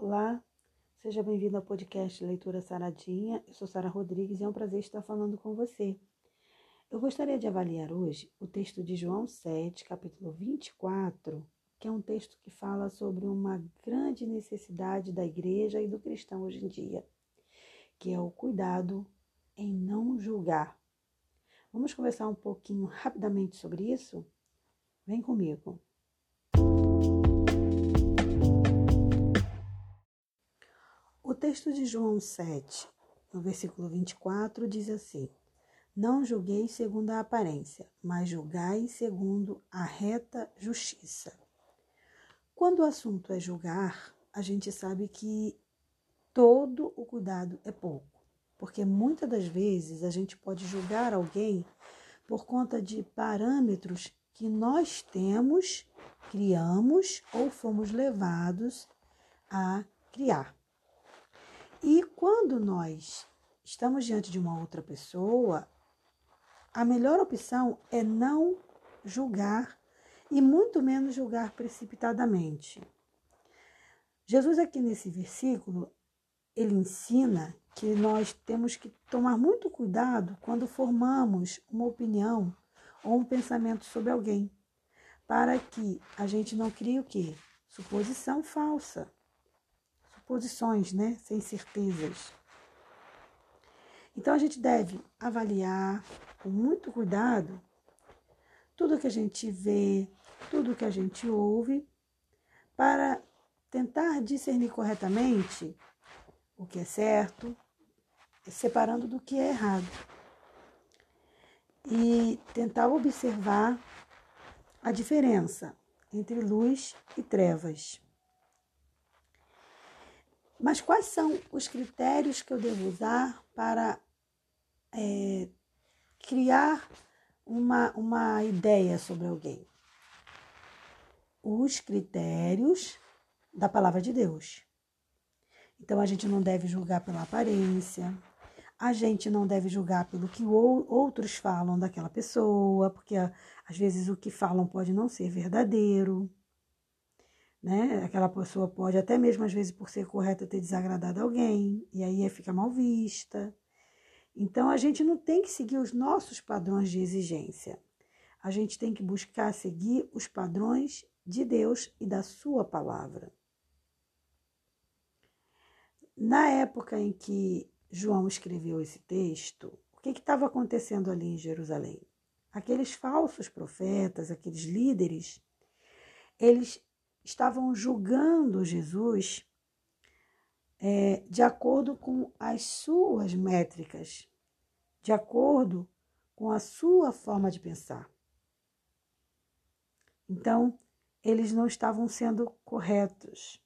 Olá, seja bem-vindo ao podcast Leitura Saradinha. Eu sou Sara Rodrigues e é um prazer estar falando com você. Eu gostaria de avaliar hoje o texto de João 7, capítulo 24, que é um texto que fala sobre uma grande necessidade da igreja e do cristão hoje em dia, que é o cuidado em não julgar. Vamos conversar um pouquinho rapidamente sobre isso? Vem comigo. Texto de João 7, no versículo 24, diz assim: Não julguei segundo a aparência, mas julgai segundo a reta justiça. Quando o assunto é julgar, a gente sabe que todo o cuidado é pouco, porque muitas das vezes a gente pode julgar alguém por conta de parâmetros que nós temos, criamos ou fomos levados a criar. E quando nós estamos diante de uma outra pessoa, a melhor opção é não julgar e muito menos julgar precipitadamente. Jesus aqui nesse versículo, ele ensina que nós temos que tomar muito cuidado quando formamos uma opinião ou um pensamento sobre alguém, para que a gente não crie o quê? Suposição falsa posições, né? Sem certezas. Então a gente deve avaliar com muito cuidado tudo que a gente vê, tudo que a gente ouve, para tentar discernir corretamente o que é certo, separando do que é errado. E tentar observar a diferença entre luz e trevas. Mas quais são os critérios que eu devo usar para é, criar uma, uma ideia sobre alguém? Os critérios da palavra de Deus. Então a gente não deve julgar pela aparência, a gente não deve julgar pelo que outros falam daquela pessoa, porque às vezes o que falam pode não ser verdadeiro né? Aquela pessoa pode, até mesmo às vezes por ser correta, ter desagradado alguém, e aí fica mal vista. Então a gente não tem que seguir os nossos padrões de exigência. A gente tem que buscar seguir os padrões de Deus e da Sua palavra. Na época em que João escreveu esse texto, o que estava acontecendo ali em Jerusalém? Aqueles falsos profetas, aqueles líderes, eles estavam julgando Jesus é, de acordo com as suas métricas, de acordo com a sua forma de pensar. Então, eles não estavam sendo corretos.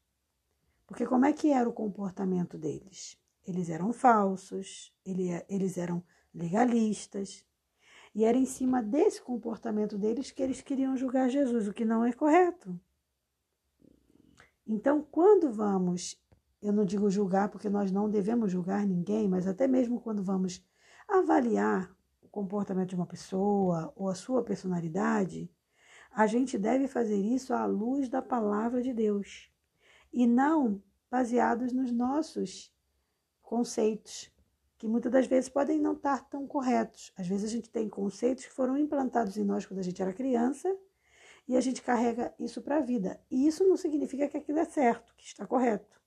Porque como é que era o comportamento deles? Eles eram falsos, eles eram legalistas. E era em cima desse comportamento deles que eles queriam julgar Jesus, o que não é correto. Então, quando vamos, eu não digo julgar, porque nós não devemos julgar ninguém, mas até mesmo quando vamos avaliar o comportamento de uma pessoa ou a sua personalidade, a gente deve fazer isso à luz da palavra de Deus e não baseados nos nossos conceitos, que muitas das vezes podem não estar tão corretos. Às vezes a gente tem conceitos que foram implantados em nós quando a gente era criança e a gente carrega isso para a vida. E isso não significa que aquilo é certo, que está correto.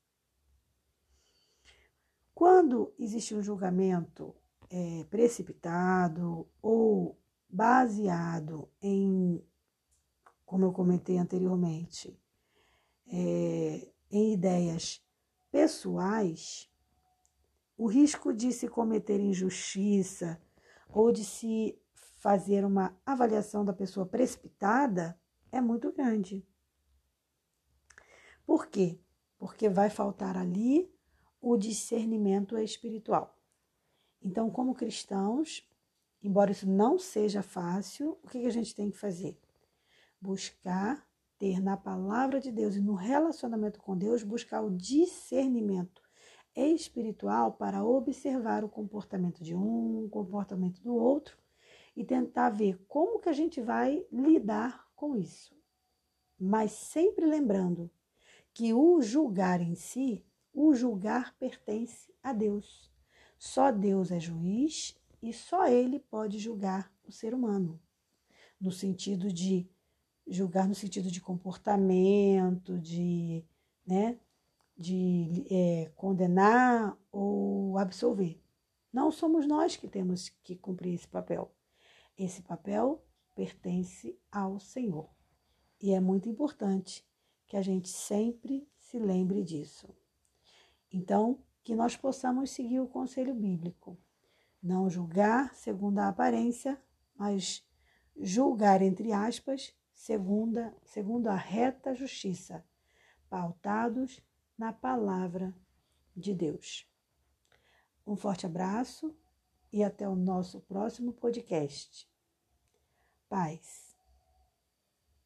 Quando existe um julgamento é, precipitado ou baseado em, como eu comentei anteriormente, é, em ideias pessoais, o risco de se cometer injustiça ou de se fazer uma avaliação da pessoa precipitada é muito grande. Por quê? Porque vai faltar ali o discernimento espiritual. Então, como cristãos, embora isso não seja fácil, o que a gente tem que fazer? Buscar ter na palavra de Deus e no relacionamento com Deus, buscar o discernimento espiritual para observar o comportamento de um, o comportamento do outro e tentar ver como que a gente vai lidar com isso. Mas sempre lembrando que o julgar em si, o julgar pertence a Deus. Só Deus é juiz e só ele pode julgar o ser humano, no sentido de julgar no sentido de comportamento, de, né, de é, condenar ou absolver. Não somos nós que temos que cumprir esse papel. Esse papel pertence ao Senhor. E é muito importante que a gente sempre se lembre disso. Então, que nós possamos seguir o conselho bíblico. Não julgar segundo a aparência, mas julgar, entre aspas, segundo, segundo a reta justiça, pautados na palavra de Deus. Um forte abraço e até o nosso próximo podcast. Paz.